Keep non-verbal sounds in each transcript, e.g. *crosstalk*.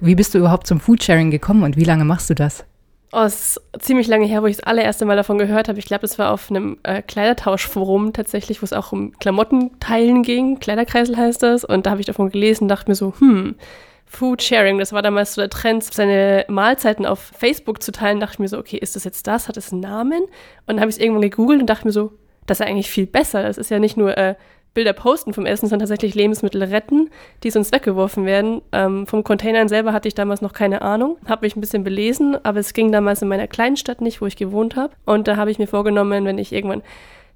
Wie bist du überhaupt zum Foodsharing gekommen und wie lange machst du das? Oh, es ist ziemlich lange her, wo ich das allererste Mal davon gehört habe. Ich glaube, das war auf einem äh, Kleidertauschforum tatsächlich, wo es auch um Klamottenteilen ging. Kleiderkreisel heißt das. Und da habe ich davon gelesen und dachte mir so, hm, Food Sharing, das war damals so der Trend, seine Mahlzeiten auf Facebook zu teilen. Dachte ich mir so, okay, ist das jetzt das? Hat es einen Namen? Und dann habe ich es irgendwann gegoogelt und dachte mir so, das ist ja eigentlich viel besser. Das ist ja nicht nur äh, Bilder posten vom Essen, sondern tatsächlich Lebensmittel retten, die sonst weggeworfen werden. Ähm, vom Containern selber hatte ich damals noch keine Ahnung, habe mich ein bisschen belesen, aber es ging damals in meiner kleinen Stadt nicht, wo ich gewohnt habe. Und da habe ich mir vorgenommen, wenn ich irgendwann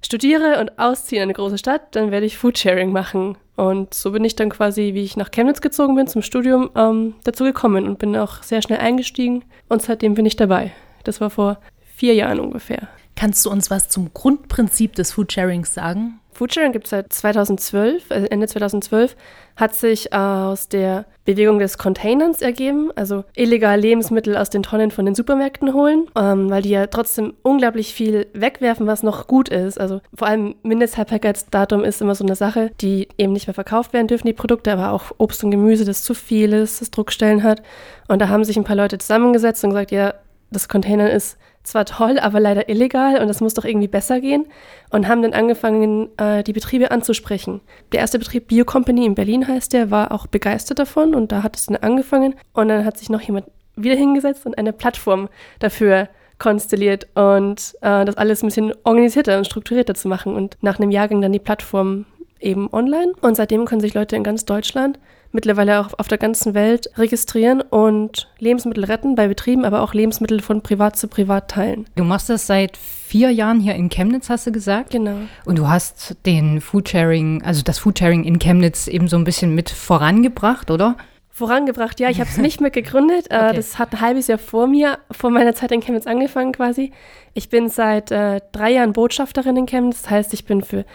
studiere und ausziehe in eine große Stadt, dann werde ich Foodsharing machen. Und so bin ich dann quasi, wie ich nach Chemnitz gezogen bin zum Studium, ähm, dazu gekommen und bin auch sehr schnell eingestiegen. Und seitdem bin ich dabei. Das war vor vier Jahren ungefähr. Kannst du uns was zum Grundprinzip des Foodsharings sagen? Foodsharing gibt es seit 2012, also Ende 2012, hat sich aus der Bewegung des Containers ergeben, also illegal Lebensmittel aus den Tonnen von den Supermärkten holen, ähm, weil die ja trotzdem unglaublich viel wegwerfen, was noch gut ist. Also vor allem Mindesthaltbarkeitsdatum ist immer so eine Sache, die eben nicht mehr verkauft werden dürfen, die Produkte, aber auch Obst und Gemüse, das zu viel ist, das Druckstellen hat. Und da haben sich ein paar Leute zusammengesetzt und gesagt, ja, das Container ist zwar toll, aber leider illegal und das muss doch irgendwie besser gehen und haben dann angefangen, äh, die Betriebe anzusprechen. Der erste Betrieb Bio Company in Berlin heißt der, war auch begeistert davon und da hat es dann angefangen und dann hat sich noch jemand wieder hingesetzt und eine Plattform dafür konstelliert und äh, das alles ein bisschen organisierter und strukturierter zu machen und nach einem Jahr ging dann die Plattform eben online und seitdem können sich Leute in ganz Deutschland mittlerweile auch auf der ganzen Welt registrieren und Lebensmittel retten bei Betrieben, aber auch Lebensmittel von privat zu privat teilen. Du machst das seit vier Jahren hier in Chemnitz, hast du gesagt? Genau. Und du hast den Foodsharing, also das Foodsharing in Chemnitz eben so ein bisschen mit vorangebracht, oder? vorangebracht. Ja, ich habe es nicht mit gegründet. *laughs* Äh, okay. Das hat ein halbes Jahr vor mir, vor meiner Zeit in Chemnitz angefangen quasi. Ich bin seit äh, drei Jahren Botschafterin in Chemnitz. Das heißt, ich bin für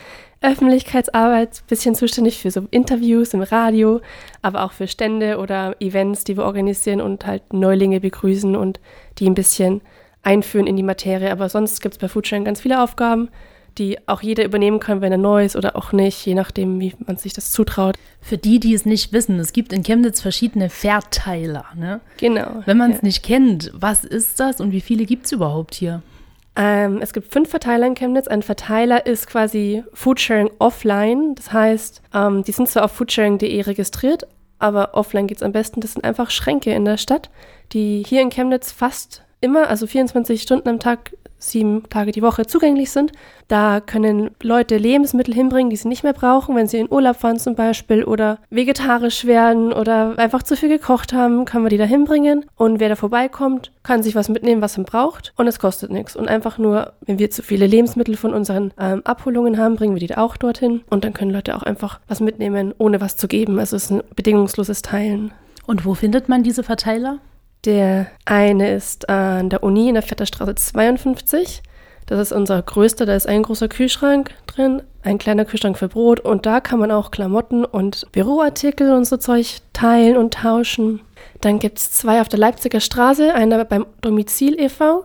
Öffentlichkeitsarbeit ein bisschen zuständig für so Interviews im Radio, aber auch für Stände oder Events, die wir organisieren und halt Neulinge begrüßen und die ein bisschen einführen in die Materie. Aber sonst gibt es bei Foodsharing ganz viele Aufgaben, die auch jeder übernehmen kann, wenn er neu ist oder auch nicht, je nachdem, wie man sich das zutraut. Für die, die es nicht wissen, es gibt in Chemnitz verschiedene Verteiler. Ne? Genau. Wenn man es ja. nicht kennt, was ist das und wie viele gibt es überhaupt hier? Ähm, es gibt fünf Verteiler in Chemnitz. Ein Verteiler ist quasi Foodsharing offline. Das heißt, ähm, die sind zwar auf foodsharing.de registriert, aber offline geht es am besten. Das sind einfach Schränke in der Stadt, die hier in Chemnitz fast immer, also 24 Stunden am Tag sieben Tage die Woche zugänglich sind. Da können Leute Lebensmittel hinbringen, die sie nicht mehr brauchen, wenn sie in Urlaub fahren zum Beispiel oder vegetarisch werden oder einfach zu viel gekocht haben, können wir die da hinbringen. Und wer da vorbeikommt, kann sich was mitnehmen, was er braucht und es kostet nichts. Und einfach nur, wenn wir zu viele Lebensmittel von unseren ähm, Abholungen haben, bringen wir die da auch dorthin. Und dann können Leute auch einfach was mitnehmen, ohne was zu geben. Also es ist ein bedingungsloses Teilen. Und wo findet man diese Verteiler? Der eine ist an der Uni in der Vetterstraße 52. Das ist unser größter, da ist ein großer Kühlschrank drin, ein kleiner Kühlschrank für Brot und da kann man auch Klamotten und Büroartikel und so Zeug teilen und tauschen. Dann gibt es zwei auf der Leipziger Straße, einer beim Domizil e.V.,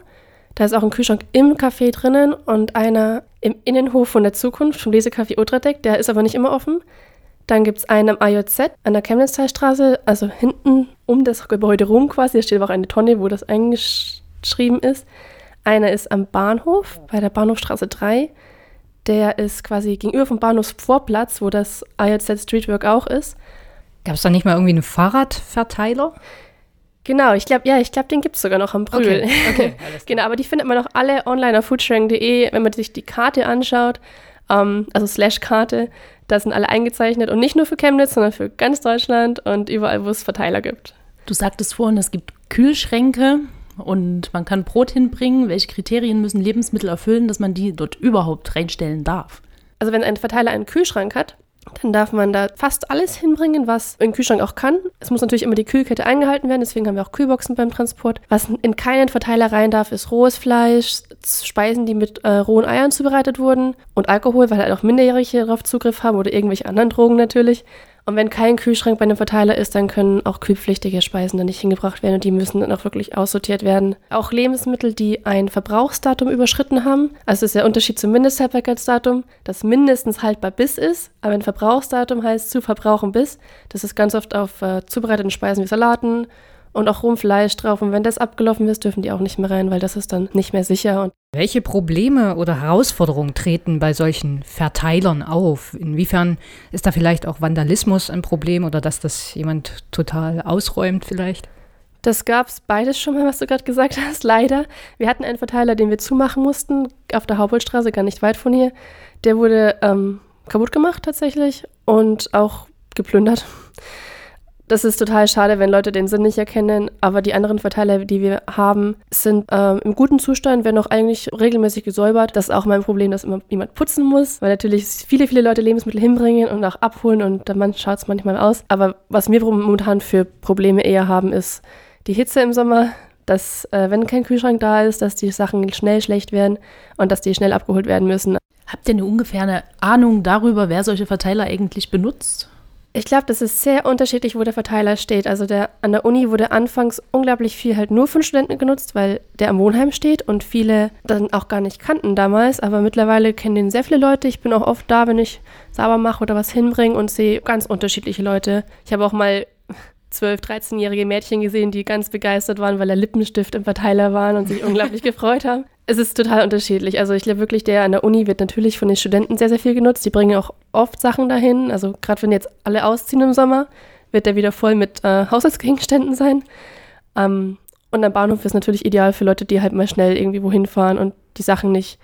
da ist auch ein Kühlschrank im Café drinnen und einer im Innenhof von der Zukunft, vom Lesecafé Ultradeck, der ist aber nicht immer offen. Dann gibt es einen am AJZ an der Chemnitztalstraße, also hinten um das Gebäude rum quasi. Da steht aber auch eine Tonne, wo das eingeschrieben ist. Einer ist am Bahnhof, bei der Bahnhofstraße 3. Der ist quasi gegenüber vom Bahnhofsvorplatz, wo das AJZ Streetwork auch ist. Gab es da nicht mal irgendwie einen Fahrradverteiler? Genau, ich glaube, ja, ich glaube, den gibt es sogar noch am Brühl. Okay, okay, *laughs* genau, aber die findet man auch alle online auf foodsharing.de, wenn man sich die Karte anschaut, ähm, also Slash-Karte, da sind alle eingezeichnet und nicht nur für Chemnitz, sondern für ganz Deutschland und überall, wo es Verteiler gibt. Du sagtest vorhin, es gibt Kühlschränke und man kann Brot hinbringen. Welche Kriterien müssen Lebensmittel erfüllen, dass man die dort überhaupt reinstellen darf? Also wenn ein Verteiler einen Kühlschrank hat, dann darf man da fast alles hinbringen, was ein Kühlschrank auch kann. Es muss natürlich immer die Kühlkette eingehalten werden, deswegen haben wir auch Kühlboxen beim Transport. Was in keinen Verteiler rein darf, ist rohes Fleisch, Speisen, die mit äh, rohen Eiern zubereitet wurden und Alkohol, weil halt auch Minderjährige darauf Zugriff haben oder irgendwelche anderen Drogen natürlich. Und wenn kein Kühlschrank bei einem Verteiler ist, dann können auch kühlpflichtige Speisen dann nicht hingebracht werden und die müssen dann auch wirklich aussortiert werden. Auch Lebensmittel, die ein Verbrauchsdatum überschritten haben, also ist der Unterschied zum Mindesthaltbarkeitsdatum, das mindestens haltbar bis ist, aber ein Verbrauchsdatum heißt zu verbrauchen bis. Das ist ganz oft auf äh, zubereiteten Speisen wie Salaten und auch Rumfleisch drauf. Und wenn das abgelaufen ist, dürfen die auch nicht mehr rein, weil das ist dann nicht mehr sicher. Und Welche Probleme oder Herausforderungen treten bei solchen Verteilern auf? Inwiefern ist da vielleicht auch Vandalismus ein Problem oder dass das jemand total ausräumt vielleicht? Das gab es beides schon mal, was du gerade gesagt hast, *laughs* leider. Wir hatten einen Verteiler, den wir zumachen mussten, auf der Hauptstraße, gar nicht weit von hier. Der wurde ähm, kaputt gemacht tatsächlich und auch geplündert. Das ist total schade, wenn Leute den Sinn nicht erkennen, aber die anderen Verteiler, die wir haben, sind ähm, im guten Zustand, werden auch eigentlich regelmäßig gesäubert. Das ist auch mein Problem, dass immer jemand putzen muss, weil natürlich viele, viele Leute Lebensmittel hinbringen und auch abholen und dann schaut es manchmal aus. Aber was wir momentan für Probleme eher haben, ist die Hitze im Sommer, dass äh, wenn kein Kühlschrank da ist, dass die Sachen schnell schlecht werden und dass die schnell abgeholt werden müssen. Habt ihr eine ungefähre Ahnung darüber, wer solche Verteiler eigentlich benutzt? Ich glaube, das ist sehr unterschiedlich, wo der Verteiler steht. Also der, an der Uni wurde anfangs unglaublich viel halt nur von Studenten genutzt, weil der am Wohnheim steht und viele dann auch gar nicht kannten damals. Aber mittlerweile kennen den sehr viele Leute. Ich bin auch oft da, wenn ich sauber mache oder was hinbringe und sehe ganz unterschiedliche Leute. Ich habe auch mal 12-, 13-jährige Mädchen gesehen, die ganz begeistert waren, weil der Lippenstift im Verteiler waren und sich unglaublich *laughs* gefreut haben. Es ist total unterschiedlich. Also ich glaube wirklich, der an der Uni wird natürlich von den Studenten sehr, sehr viel genutzt. Die bringen auch oft Sachen dahin. Also gerade wenn jetzt alle ausziehen im Sommer, wird der wieder voll mit äh, Haushaltsgegenständen sein. Ähm, und am Bahnhof ist natürlich ideal für Leute, die halt mal schnell irgendwie wohin fahren und die Sachen nicht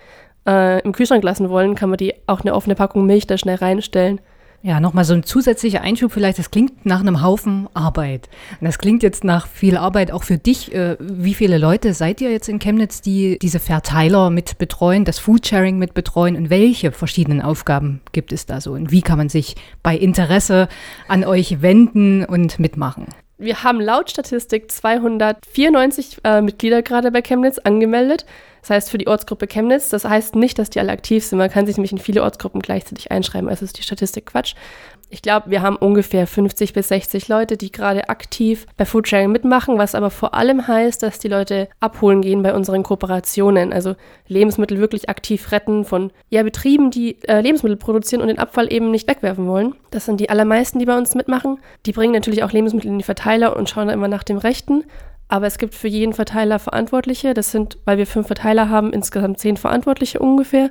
äh, im Kühlschrank lassen wollen, kann man die auch eine offene Packung Milch da schnell reinstellen. Ja, nochmal so ein zusätzlicher Einschub vielleicht. Das klingt nach einem Haufen Arbeit. Und das klingt jetzt nach viel Arbeit auch für dich. Äh, wie viele Leute seid ihr jetzt in Chemnitz, die diese Verteiler mit betreuen, das Foodsharing mit betreuen? Und welche verschiedenen Aufgaben gibt es da so? Und wie kann man sich bei Interesse an euch wenden und mitmachen? Wir haben laut Statistik 294 äh, Mitglieder gerade bei Chemnitz angemeldet. Das heißt für die Ortsgruppe Chemnitz. Das heißt nicht, dass die alle aktiv sind. Man kann sich nämlich in viele Ortsgruppen gleichzeitig einschreiben. Also ist die Statistik Quatsch. Ich glaube, wir haben ungefähr 50 bis 60 Leute, die gerade aktiv bei Foodsharing mitmachen, was aber vor allem heißt, dass die Leute abholen gehen bei unseren Kooperationen, also Lebensmittel wirklich aktiv retten von ja, Betrieben, die äh, Lebensmittel produzieren und den Abfall eben nicht wegwerfen wollen. Das sind die allermeisten, die bei uns mitmachen. Die bringen natürlich auch Lebensmittel in die Verteiler und schauen da immer nach dem Rechten. Aber es gibt für jeden Verteiler Verantwortliche. Das sind, weil wir fünf Verteiler haben, insgesamt zehn Verantwortliche ungefähr,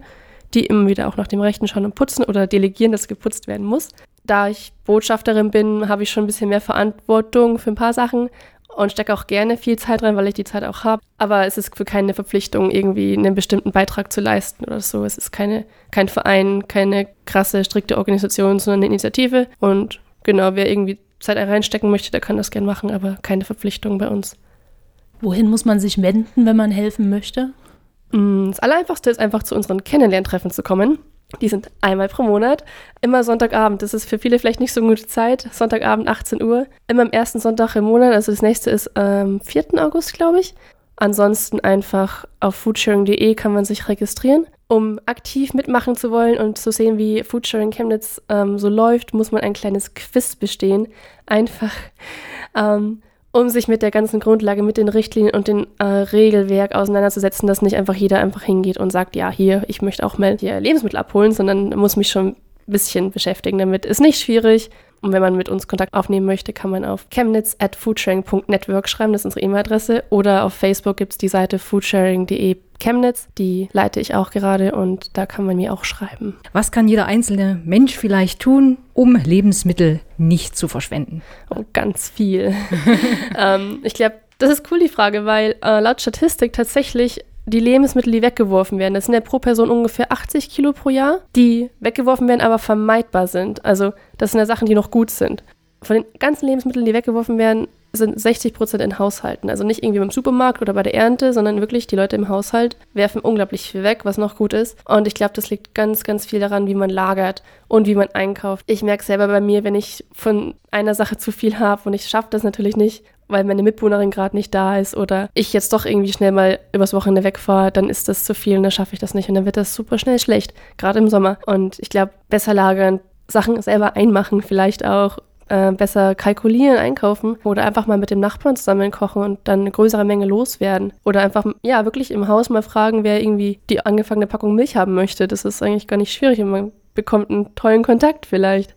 die immer wieder auch nach dem Rechten schauen und putzen oder delegieren, dass geputzt werden muss. Da ich Botschafterin bin, habe ich schon ein bisschen mehr Verantwortung für ein paar Sachen und stecke auch gerne viel Zeit rein, weil ich die Zeit auch habe. Aber es ist für keine Verpflichtung, irgendwie einen bestimmten Beitrag zu leisten oder so. Es ist keine, kein Verein, keine krasse, strikte Organisation, sondern eine Initiative. Und genau, wer irgendwie Zeit reinstecken möchte, der kann das gerne machen, aber keine Verpflichtung bei uns. Wohin muss man sich wenden, wenn man helfen möchte? Mm, das Allereinfachste ist einfach zu unseren Kennenlerntreffen zu kommen. Die sind einmal pro Monat, immer Sonntagabend. Das ist für viele vielleicht nicht so eine gute Zeit. Sonntagabend 18 Uhr, immer am ersten Sonntag im Monat. Also das nächste ist am ähm, 4. August, glaube ich. Ansonsten einfach auf foodsharing.de kann man sich registrieren. Um aktiv mitmachen zu wollen und zu sehen, wie Foodsharing Chemnitz ähm, so läuft, muss man ein kleines Quiz bestehen. Einfach ähm, um sich mit der ganzen Grundlage, mit den Richtlinien und dem äh, Regelwerk auseinanderzusetzen, dass nicht einfach jeder einfach hingeht und sagt, ja, hier, ich möchte auch mal hier Lebensmittel abholen, sondern muss mich schon ein bisschen beschäftigen damit. Ist nicht schwierig. Und wenn man mit uns Kontakt aufnehmen möchte, kann man auf chemnitz at foodsharing.network schreiben, das ist unsere E-Mail-Adresse. Oder auf Facebook gibt es die Seite foodsharing.de Chemnitz, die leite ich auch gerade und da kann man mir auch schreiben. Was kann jeder einzelne Mensch vielleicht tun, um Lebensmittel nicht zu verschwenden? Oh, ganz viel. *laughs* ähm, ich glaube, das ist cool, die Frage, weil äh, laut Statistik tatsächlich die Lebensmittel, die weggeworfen werden, das sind ja pro Person ungefähr 80 Kilo pro Jahr, die weggeworfen werden, aber vermeidbar sind. Also das sind ja Sachen, die noch gut sind. Von den ganzen Lebensmitteln, die weggeworfen werden, sind 60 Prozent in Haushalten. Also nicht irgendwie beim Supermarkt oder bei der Ernte, sondern wirklich die Leute im Haushalt werfen unglaublich viel weg, was noch gut ist. Und ich glaube, das liegt ganz, ganz viel daran, wie man lagert und wie man einkauft. Ich merke selber bei mir, wenn ich von einer Sache zu viel habe und ich schaffe das natürlich nicht, weil meine Mitbewohnerin gerade nicht da ist oder ich jetzt doch irgendwie schnell mal übers Wochenende wegfahre, dann ist das zu viel und dann schaffe ich das nicht und dann wird das super schnell schlecht, gerade im Sommer. Und ich glaube, besser lagern, Sachen selber einmachen vielleicht auch äh, besser kalkulieren, einkaufen oder einfach mal mit dem Nachbarn zusammen kochen und dann eine größere Menge loswerden. Oder einfach, ja, wirklich im Haus mal fragen, wer irgendwie die angefangene Packung Milch haben möchte. Das ist eigentlich gar nicht schwierig und man bekommt einen tollen Kontakt vielleicht.